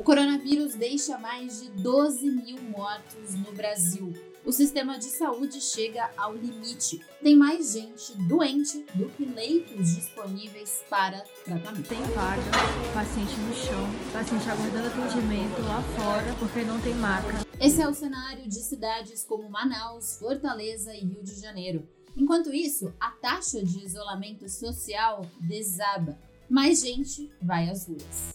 O coronavírus deixa mais de 12 mil mortos no Brasil. O sistema de saúde chega ao limite. Tem mais gente doente do que leitos disponíveis para tratamento. Tem vaga, paciente no chão, paciente aguardando atendimento lá fora porque não tem maca. Esse é o cenário de cidades como Manaus, Fortaleza e Rio de Janeiro. Enquanto isso, a taxa de isolamento social desaba. Mais gente vai às ruas.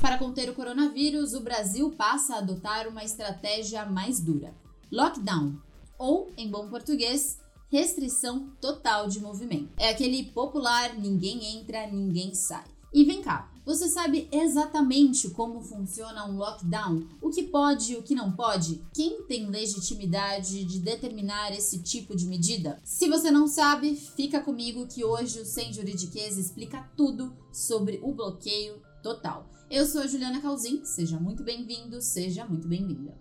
Para conter o coronavírus, o Brasil passa a adotar uma estratégia mais dura: lockdown, ou, em bom português, restrição total de movimento. É aquele popular ninguém entra, ninguém sai. E vem cá, você sabe exatamente como funciona um lockdown? O que pode e o que não pode? Quem tem legitimidade de determinar esse tipo de medida? Se você não sabe, fica comigo que hoje o Sem Juridiquês explica tudo sobre o bloqueio total. Eu sou a Juliana Calzin, seja muito bem-vindo, seja muito bem-vinda.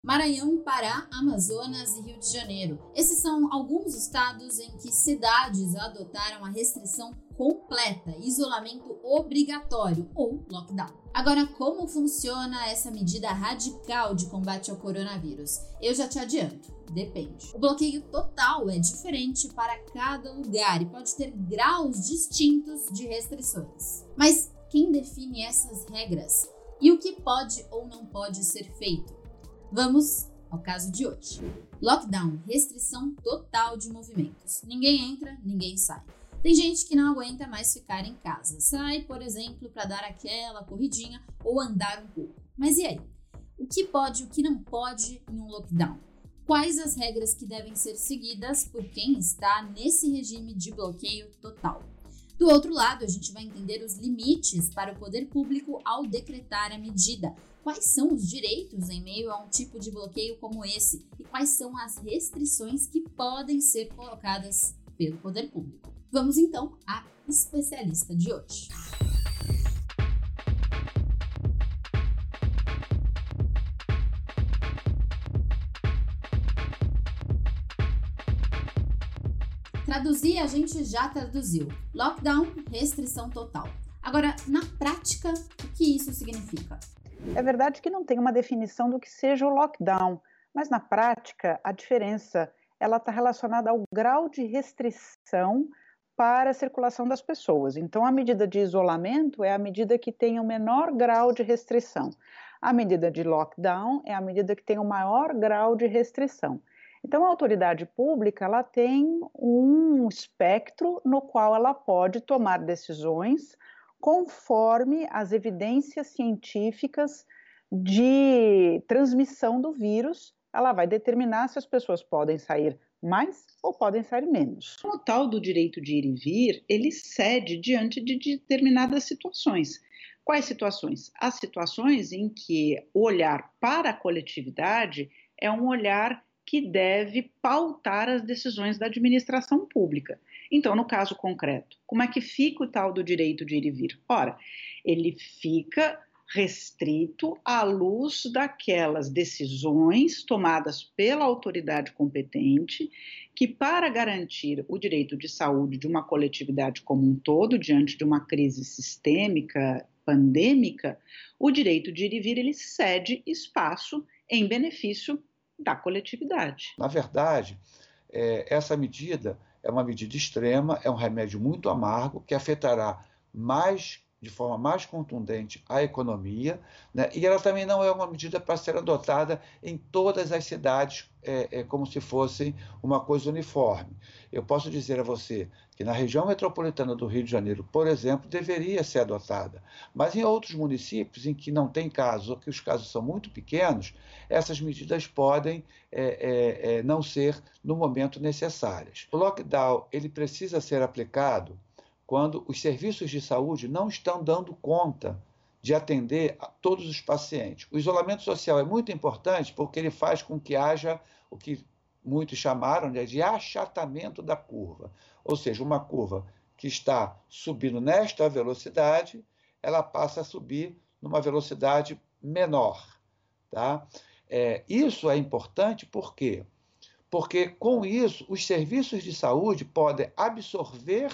Maranhão, Pará, Amazonas e Rio de Janeiro. Esses são alguns estados em que cidades adotaram a restrição completa, isolamento obrigatório ou lockdown. Agora, como funciona essa medida radical de combate ao coronavírus? Eu já te adianto, depende. O bloqueio total é diferente para cada lugar e pode ter graus distintos de restrições. Mas quem define essas regras? E o que pode ou não pode ser feito? Vamos ao caso de hoje. Lockdown, restrição total de movimentos. Ninguém entra, ninguém sai. Tem gente que não aguenta mais ficar em casa. Sai, por exemplo, para dar aquela corridinha ou andar um pouco. Mas e aí? O que pode e o que não pode em um lockdown? Quais as regras que devem ser seguidas por quem está nesse regime de bloqueio total? Do outro lado, a gente vai entender os limites para o poder público ao decretar a medida, Quais são os direitos em meio a um tipo de bloqueio como esse e quais são as restrições que podem ser colocadas pelo poder público? Vamos então à especialista de hoje. Traduzir a gente já traduziu. Lockdown, restrição total. Agora, na prática, o que isso significa? É verdade que não tem uma definição do que seja o lockdown, mas na prática a diferença ela está relacionada ao grau de restrição para a circulação das pessoas. Então, a medida de isolamento é a medida que tem o menor grau de restrição. A medida de lockdown é a medida que tem o maior grau de restrição. Então, a autoridade pública ela tem um espectro no qual ela pode tomar decisões conforme as evidências científicas de transmissão do vírus, ela vai determinar se as pessoas podem sair mais ou podem sair menos. O tal do direito de ir e vir, ele cede diante de determinadas situações. Quais situações? As situações em que o olhar para a coletividade é um olhar que deve pautar as decisões da administração pública. Então, no caso concreto, como é que fica o tal do direito de ir e vir? Ora, ele fica restrito à luz daquelas decisões tomadas pela autoridade competente que, para garantir o direito de saúde de uma coletividade como um todo, diante de uma crise sistêmica, pandêmica, o direito de ir e vir ele cede espaço em benefício da coletividade. Na verdade, é, essa medida é uma medida extrema, é um remédio muito amargo que afetará mais de forma mais contundente a economia, né? e ela também não é uma medida para ser adotada em todas as cidades é, é, como se fosse uma coisa uniforme. Eu posso dizer a você que na região metropolitana do Rio de Janeiro, por exemplo, deveria ser adotada, mas em outros municípios em que não tem casos ou que os casos são muito pequenos, essas medidas podem é, é, é não ser no momento necessárias. O lockdown ele precisa ser aplicado quando os serviços de saúde não estão dando conta de atender a todos os pacientes. O isolamento social é muito importante porque ele faz com que haja o que muitos chamaram né, de achatamento da curva, ou seja, uma curva que está subindo nesta velocidade, ela passa a subir numa velocidade menor. Tá? É, isso é importante por quê? Porque com isso os serviços de saúde podem absorver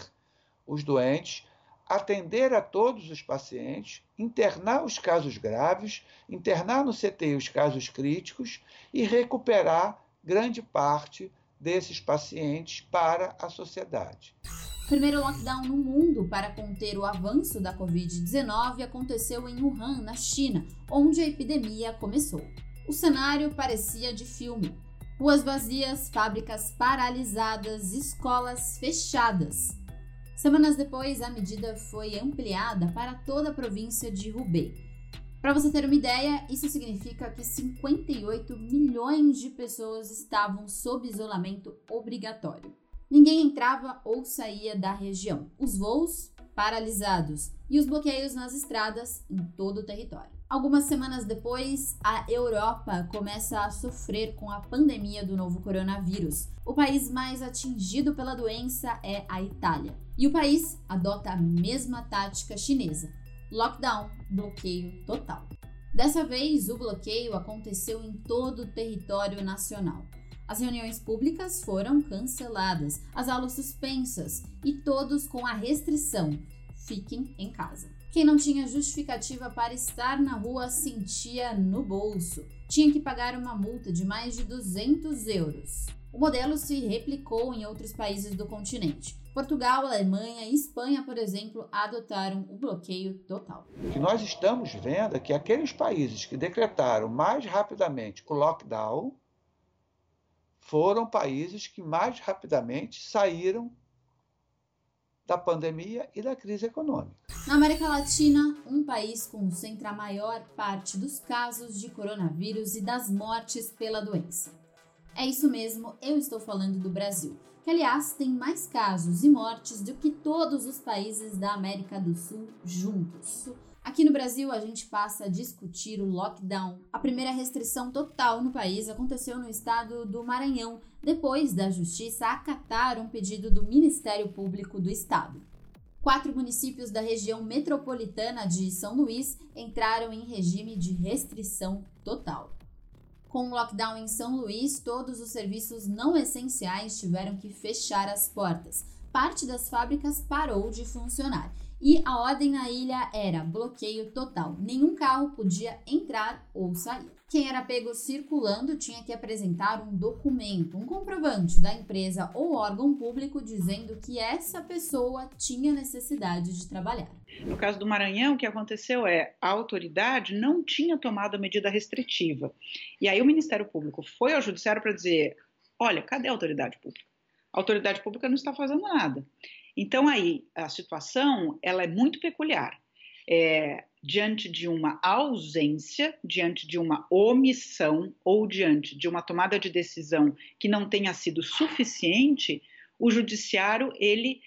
os doentes, atender a todos os pacientes, internar os casos graves, internar no CTI os casos críticos e recuperar grande parte desses pacientes para a sociedade. O primeiro lockdown no mundo para conter o avanço da Covid-19 aconteceu em Wuhan, na China, onde a epidemia começou. O cenário parecia de filme. Ruas vazias, fábricas paralisadas, escolas fechadas. Semanas depois, a medida foi ampliada para toda a província de Hubei. Para você ter uma ideia, isso significa que 58 milhões de pessoas estavam sob isolamento obrigatório. Ninguém entrava ou saía da região. Os voos paralisados e os bloqueios nas estradas em todo o território. Algumas semanas depois, a Europa começa a sofrer com a pandemia do novo coronavírus. O país mais atingido pela doença é a Itália. E o país adota a mesma tática chinesa: lockdown, bloqueio total. Dessa vez, o bloqueio aconteceu em todo o território nacional. As reuniões públicas foram canceladas, as aulas suspensas e todos com a restrição: fiquem em casa. Quem não tinha justificativa para estar na rua sentia no bolso. Tinha que pagar uma multa de mais de 200 euros. O modelo se replicou em outros países do continente. Portugal, Alemanha e Espanha, por exemplo, adotaram o bloqueio total. O que nós estamos vendo é que aqueles países que decretaram mais rapidamente o lockdown foram países que mais rapidamente saíram da pandemia e da crise econômica. Na América Latina, um país concentra a maior parte dos casos de coronavírus e das mortes pela doença. É isso mesmo, eu estou falando do Brasil, que aliás tem mais casos e mortes do que todos os países da América do Sul juntos. Aqui no Brasil, a gente passa a discutir o lockdown. A primeira restrição total no país aconteceu no estado do Maranhão, depois da Justiça acatar um pedido do Ministério Público do Estado. Quatro municípios da região metropolitana de São Luís entraram em regime de restrição total. Com o lockdown em São Luís, todos os serviços não essenciais tiveram que fechar as portas. Parte das fábricas parou de funcionar e a ordem na ilha era bloqueio total. Nenhum carro podia entrar ou sair. Quem era pego circulando tinha que apresentar um documento, um comprovante da empresa ou órgão público dizendo que essa pessoa tinha necessidade de trabalhar. No caso do Maranhão, o que aconteceu é a autoridade não tinha tomado a medida restritiva. E aí o Ministério Público foi ao judiciário para dizer: olha, cadê a autoridade pública? A autoridade pública não está fazendo nada. Então aí a situação ela é muito peculiar. É, diante de uma ausência, diante de uma omissão ou diante de uma tomada de decisão que não tenha sido suficiente, o judiciário ele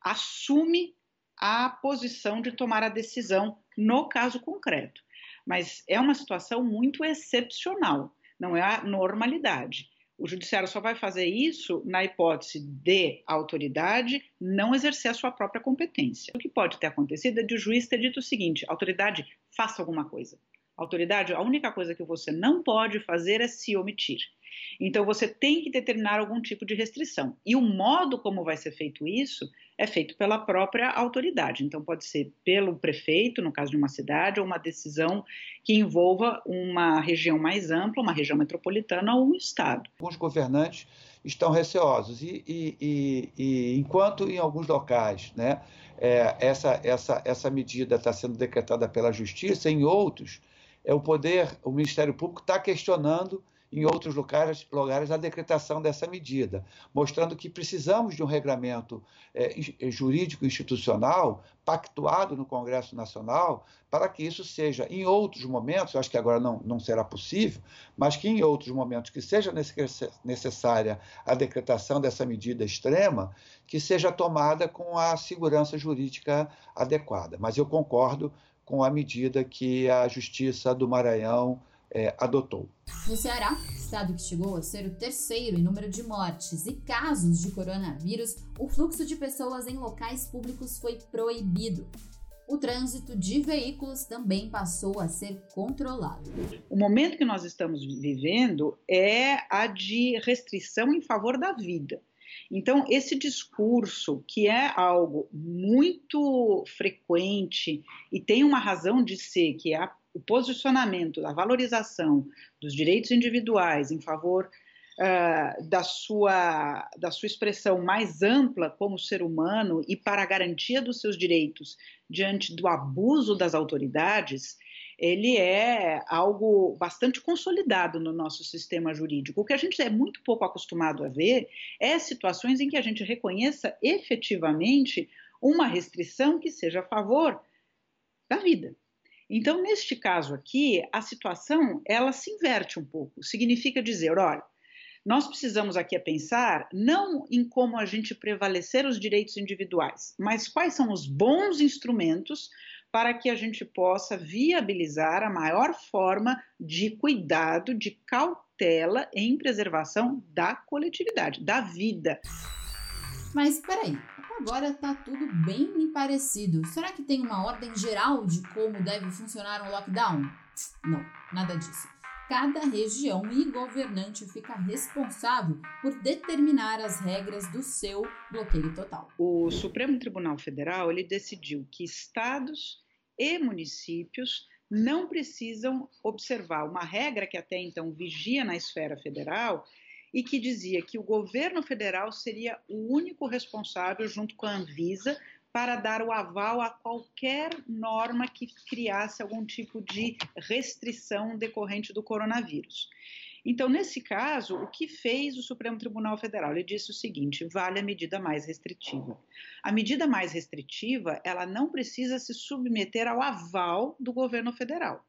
assume a posição de tomar a decisão no caso concreto. Mas é uma situação muito excepcional, não é a normalidade. O judiciário só vai fazer isso na hipótese de a autoridade não exercer a sua própria competência. O que pode ter acontecido é de o juiz ter dito o seguinte: autoridade, faça alguma coisa. Autoridade, a única coisa que você não pode fazer é se omitir. Então você tem que determinar algum tipo de restrição. E o modo como vai ser feito isso é feito pela própria autoridade. Então, pode ser pelo prefeito, no caso de uma cidade, ou uma decisão que envolva uma região mais ampla, uma região metropolitana ou um estado. Alguns governantes estão receosos e, e, e, e enquanto em alguns locais, né, é, essa, essa, essa medida está sendo decretada pela justiça, em outros, é o poder, o Ministério Público está questionando em outros lugares, lugares a decretação dessa medida, mostrando que precisamos de um regramento é, jurídico institucional pactuado no Congresso Nacional para que isso seja, em outros momentos, acho que agora não, não será possível, mas que em outros momentos que seja necessária a decretação dessa medida extrema, que seja tomada com a segurança jurídica adequada. Mas eu concordo com a medida que a Justiça do Maranhão é, adotou. No Ceará, estado que chegou a ser o terceiro em número de mortes e casos de coronavírus, o fluxo de pessoas em locais públicos foi proibido. o trânsito de veículos também passou a ser controlado. O momento que nós estamos vivendo é a de restrição em favor da vida. Então, esse discurso, que é algo muito frequente e tem uma razão de ser, que é o posicionamento, a valorização dos direitos individuais em favor uh, da, sua, da sua expressão mais ampla como ser humano e para a garantia dos seus direitos diante do abuso das autoridades, ele é algo bastante consolidado no nosso sistema jurídico. O que a gente é muito pouco acostumado a ver é situações em que a gente reconheça efetivamente uma restrição que seja a favor da vida. Então, neste caso aqui, a situação ela se inverte um pouco. Significa dizer, olha, nós precisamos aqui a pensar não em como a gente prevalecer os direitos individuais, mas quais são os bons instrumentos para que a gente possa viabilizar a maior forma de cuidado, de cautela em preservação da coletividade, da vida. Mas peraí, agora está tudo bem parecido. Será que tem uma ordem geral de como deve funcionar um lockdown? Não, nada disso cada região e governante fica responsável por determinar as regras do seu bloqueio total. O Supremo Tribunal Federal ele decidiu que estados e municípios não precisam observar uma regra que até então vigia na esfera federal e que dizia que o governo federal seria o único responsável, junto com a Anvisa, para dar o aval a qualquer norma que criasse algum tipo de restrição decorrente do coronavírus. Então, nesse caso, o que fez o Supremo Tribunal Federal? Ele disse o seguinte: vale a medida mais restritiva. A medida mais restritiva, ela não precisa se submeter ao aval do governo federal.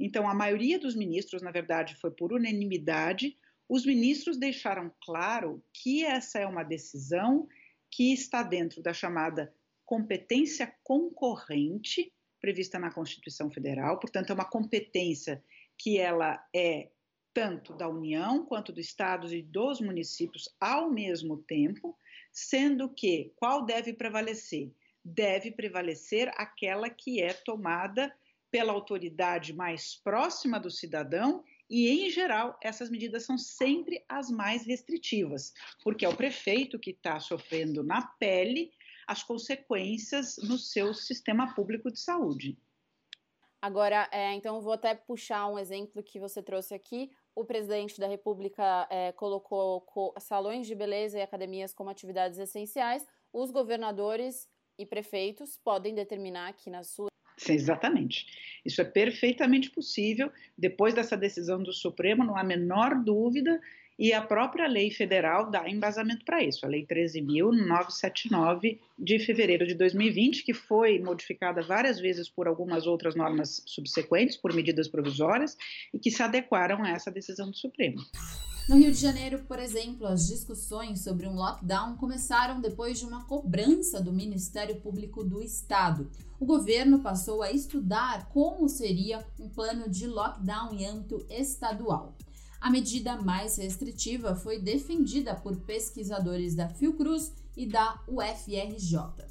Então, a maioria dos ministros, na verdade, foi por unanimidade. Os ministros deixaram claro que essa é uma decisão que está dentro da chamada competência concorrente prevista na Constituição Federal, portanto, é uma competência que ela é tanto da União quanto dos estados e dos municípios ao mesmo tempo, sendo que qual deve prevalecer? Deve prevalecer aquela que é tomada pela autoridade mais próxima do cidadão e, em geral, essas medidas são sempre as mais restritivas, porque é o prefeito que está sofrendo na pele as consequências no seu sistema público de saúde. Agora, é, então, vou até puxar um exemplo que você trouxe aqui. O presidente da República é, colocou salões de beleza e academias como atividades essenciais. Os governadores e prefeitos podem determinar aqui na sua. Sim, exatamente. Isso é perfeitamente possível. Depois dessa decisão do Supremo, não há menor dúvida e a própria lei federal dá embasamento para isso, a Lei 13.979 de fevereiro de 2020, que foi modificada várias vezes por algumas outras normas subsequentes, por medidas provisórias, e que se adequaram a essa decisão do Supremo. No Rio de Janeiro, por exemplo, as discussões sobre um lockdown começaram depois de uma cobrança do Ministério Público do Estado. O governo passou a estudar como seria um plano de lockdown em âmbito estadual. A medida mais restritiva foi defendida por pesquisadores da Fiocruz e da UFRJ.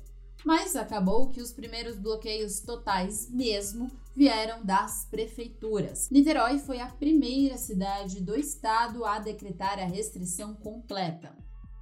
Mas acabou que os primeiros bloqueios totais mesmo vieram das prefeituras. Niterói foi a primeira cidade do estado a decretar a restrição completa.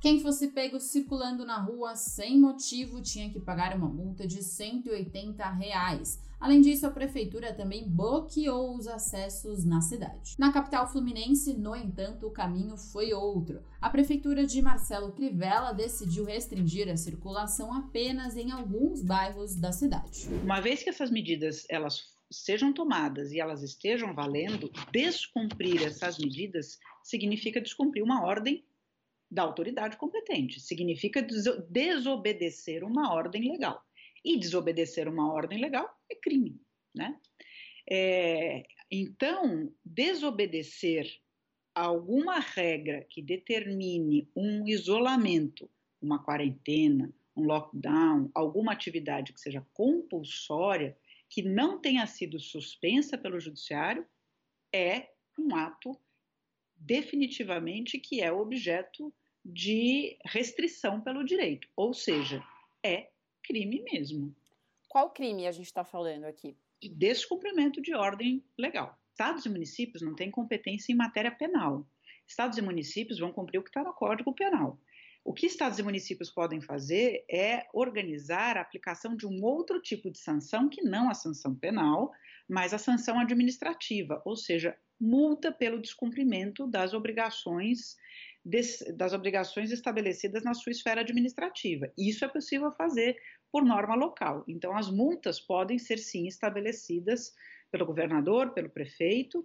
Quem fosse pego circulando na rua sem motivo tinha que pagar uma multa de 180 reais. Além disso, a prefeitura também bloqueou os acessos na cidade. Na capital fluminense, no entanto, o caminho foi outro. A prefeitura de Marcelo Crivella decidiu restringir a circulação apenas em alguns bairros da cidade. Uma vez que essas medidas elas sejam tomadas e elas estejam valendo, descumprir essas medidas significa descumprir uma ordem da autoridade competente. Significa desobedecer uma ordem legal. E desobedecer uma ordem legal é crime, né? É, então, desobedecer alguma regra que determine um isolamento, uma quarentena, um lockdown, alguma atividade que seja compulsória, que não tenha sido suspensa pelo judiciário, é um ato definitivamente que é objeto de restrição pelo direito, ou seja, é crime mesmo. qual crime a gente está falando aqui? De descumprimento de ordem legal. Estados e municípios não têm competência em matéria penal. Estados e municípios vão cumprir o que está no Código Penal. O que estados e municípios podem fazer é organizar a aplicação de um outro tipo de sanção que não a sanção penal, mas a sanção administrativa, ou seja, multa pelo descumprimento das obrigações das obrigações estabelecidas na sua esfera administrativa. Isso é possível fazer por norma local. Então, as multas podem ser sim estabelecidas pelo governador, pelo prefeito,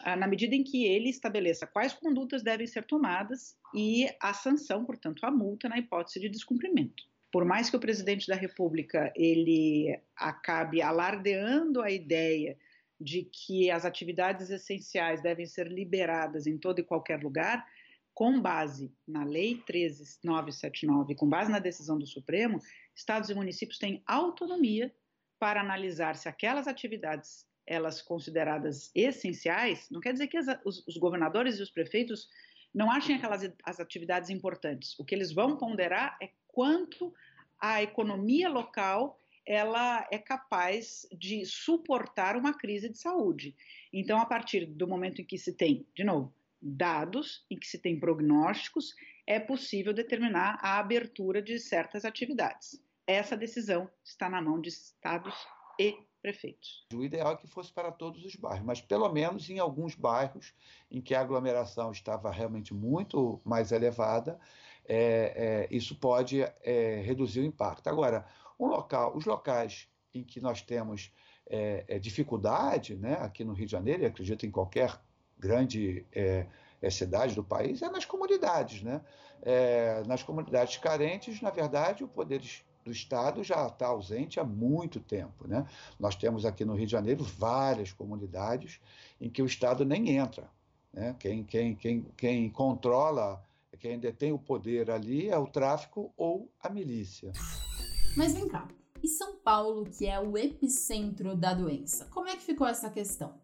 ah, na medida em que ele estabeleça quais condutas devem ser tomadas e a sanção, portanto, a multa na hipótese de descumprimento. Por mais que o presidente da República ele acabe alardeando a ideia de que as atividades essenciais devem ser liberadas em todo e qualquer lugar, com base na Lei 13979, com base na decisão do Supremo, estados e municípios têm autonomia para analisar se aquelas atividades elas consideradas essenciais, não quer dizer que as, os, os, governadores e os prefeitos não achem aquelas as atividades importantes. O que eles vão ponderar é quanto a economia local ela é capaz de suportar uma crise de saúde. Então, a partir do momento em que se tem, de novo, dados em que se tem prognósticos, é possível determinar a abertura de certas atividades. Essa decisão está na mão de estados e prefeitos. O ideal é que fosse para todos os bairros, mas pelo menos em alguns bairros em que a aglomeração estava realmente muito mais elevada, é, é, isso pode é, reduzir o impacto. Agora, um local, os locais em que nós temos é, é, dificuldade, né, aqui no Rio de Janeiro, e acredito em qualquer grande é, é, cidade do país, é nas comunidades. Né? É, nas comunidades carentes, na verdade, o poder do Estado já está ausente há muito tempo. Né? Nós temos aqui no Rio de Janeiro várias comunidades em que o Estado nem entra. Né? Quem, quem, quem, quem controla, quem detém o poder ali é o tráfico ou a milícia. Mas vem cá, e São Paulo, que é o epicentro da doença? Como é que ficou essa questão?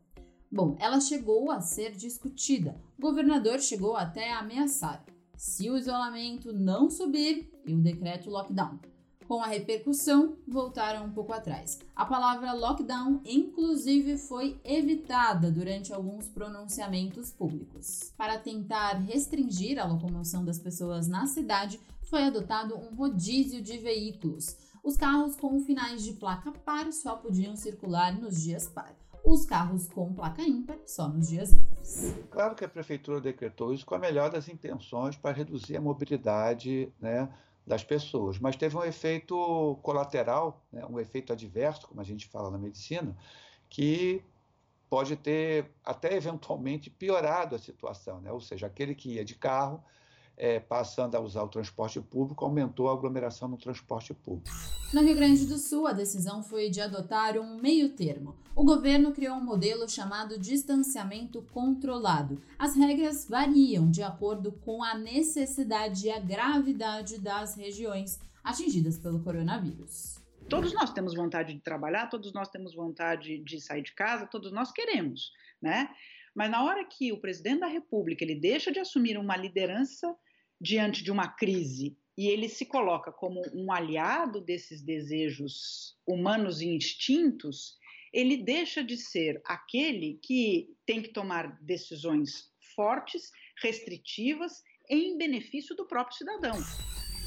Bom, ela chegou a ser discutida. O governador chegou até a ameaçar. Se o isolamento não subir e o decreto lockdown. Com a repercussão, voltaram um pouco atrás. A palavra lockdown, inclusive, foi evitada durante alguns pronunciamentos públicos. Para tentar restringir a locomoção das pessoas na cidade, foi adotado um rodízio de veículos. Os carros com finais de placa par só podiam circular nos dias par os carros com placa ímpar só nos dias ímpares. Claro que a prefeitura decretou isso com a melhor das intenções para reduzir a mobilidade né, das pessoas, mas teve um efeito colateral, né, um efeito adverso, como a gente fala na medicina, que pode ter até eventualmente piorado a situação, né? ou seja, aquele que ia de carro é, passando a usar o transporte público, aumentou a aglomeração no transporte público. No Rio Grande do Sul, a decisão foi de adotar um meio termo. O governo criou um modelo chamado distanciamento controlado. As regras variam de acordo com a necessidade e a gravidade das regiões atingidas pelo coronavírus. Todos nós temos vontade de trabalhar, todos nós temos vontade de sair de casa, todos nós queremos, né? Mas na hora que o presidente da República ele deixa de assumir uma liderança diante de uma crise e ele se coloca como um aliado desses desejos humanos e instintos, ele deixa de ser aquele que tem que tomar decisões fortes, restritivas, em benefício do próprio cidadão.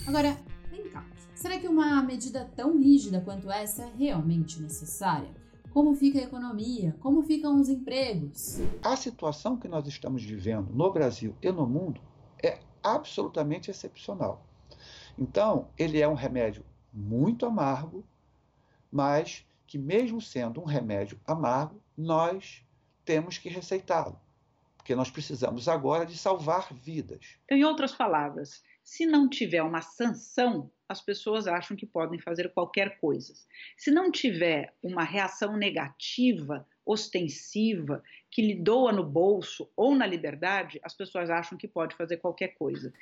Agora, vem cá. Será que uma medida tão rígida quanto essa é realmente necessária? Como fica a economia? Como ficam os empregos? A situação que nós estamos vivendo no Brasil e no mundo é absolutamente excepcional. Então, ele é um remédio muito amargo, mas que, mesmo sendo um remédio amargo, nós temos que receitá-lo, porque nós precisamos agora de salvar vidas. Em outras palavras, se não tiver uma sanção, as pessoas acham que podem fazer qualquer coisa. Se não tiver uma reação negativa, ostensiva, que lhe doa no bolso ou na liberdade, as pessoas acham que pode fazer qualquer coisa.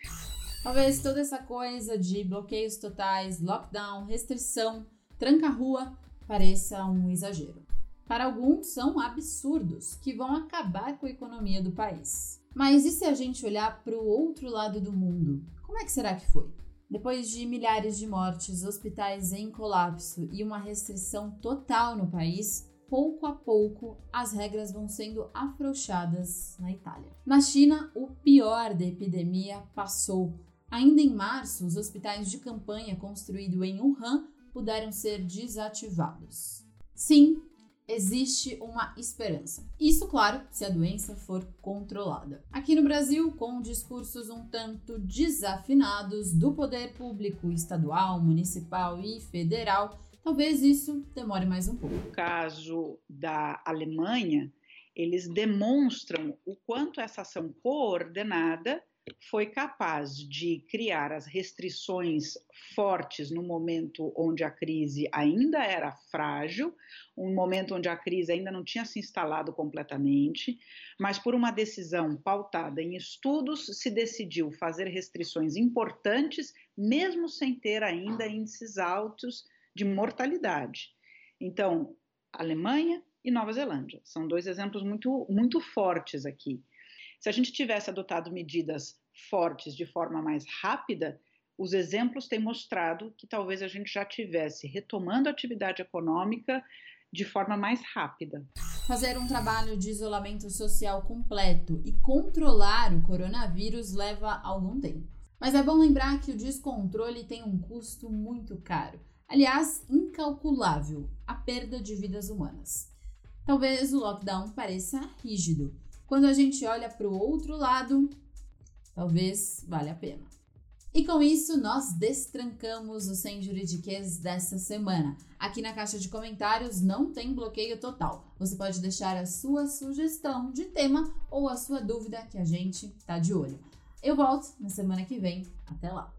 Talvez toda essa coisa de bloqueios totais, lockdown, restrição, tranca-rua pareça um exagero. Para alguns, são absurdos que vão acabar com a economia do país. Mas e se a gente olhar para o outro lado do mundo? Como é que será que foi? Depois de milhares de mortes, hospitais em colapso e uma restrição total no país, pouco a pouco as regras vão sendo afrouxadas na Itália. Na China, o pior da epidemia passou. Ainda em março, os hospitais de campanha construídos em Wuhan puderam ser desativados. Sim, existe uma esperança. Isso, claro, se a doença for controlada. Aqui no Brasil, com discursos um tanto desafinados do poder público estadual, municipal e federal, talvez isso demore mais um pouco. No caso da Alemanha, eles demonstram o quanto essa ação coordenada foi capaz de criar as restrições fortes no momento onde a crise ainda era frágil, um momento onde a crise ainda não tinha se instalado completamente, mas por uma decisão pautada em estudos se decidiu fazer restrições importantes, mesmo sem ter ainda índices altos de mortalidade. Então, Alemanha e Nova Zelândia são dois exemplos muito, muito fortes aqui. Se a gente tivesse adotado medidas fortes de forma mais rápida, os exemplos têm mostrado que talvez a gente já tivesse retomando a atividade econômica de forma mais rápida. Fazer um trabalho de isolamento social completo e controlar o coronavírus leva algum tempo. Mas é bom lembrar que o descontrole tem um custo muito caro, aliás, incalculável a perda de vidas humanas. Talvez o lockdown pareça rígido, quando a gente olha para o outro lado, talvez valha a pena. E com isso, nós destrancamos o Sem Juridiquês dessa semana. Aqui na caixa de comentários não tem bloqueio total. Você pode deixar a sua sugestão de tema ou a sua dúvida que a gente tá de olho. Eu volto na semana que vem. Até lá!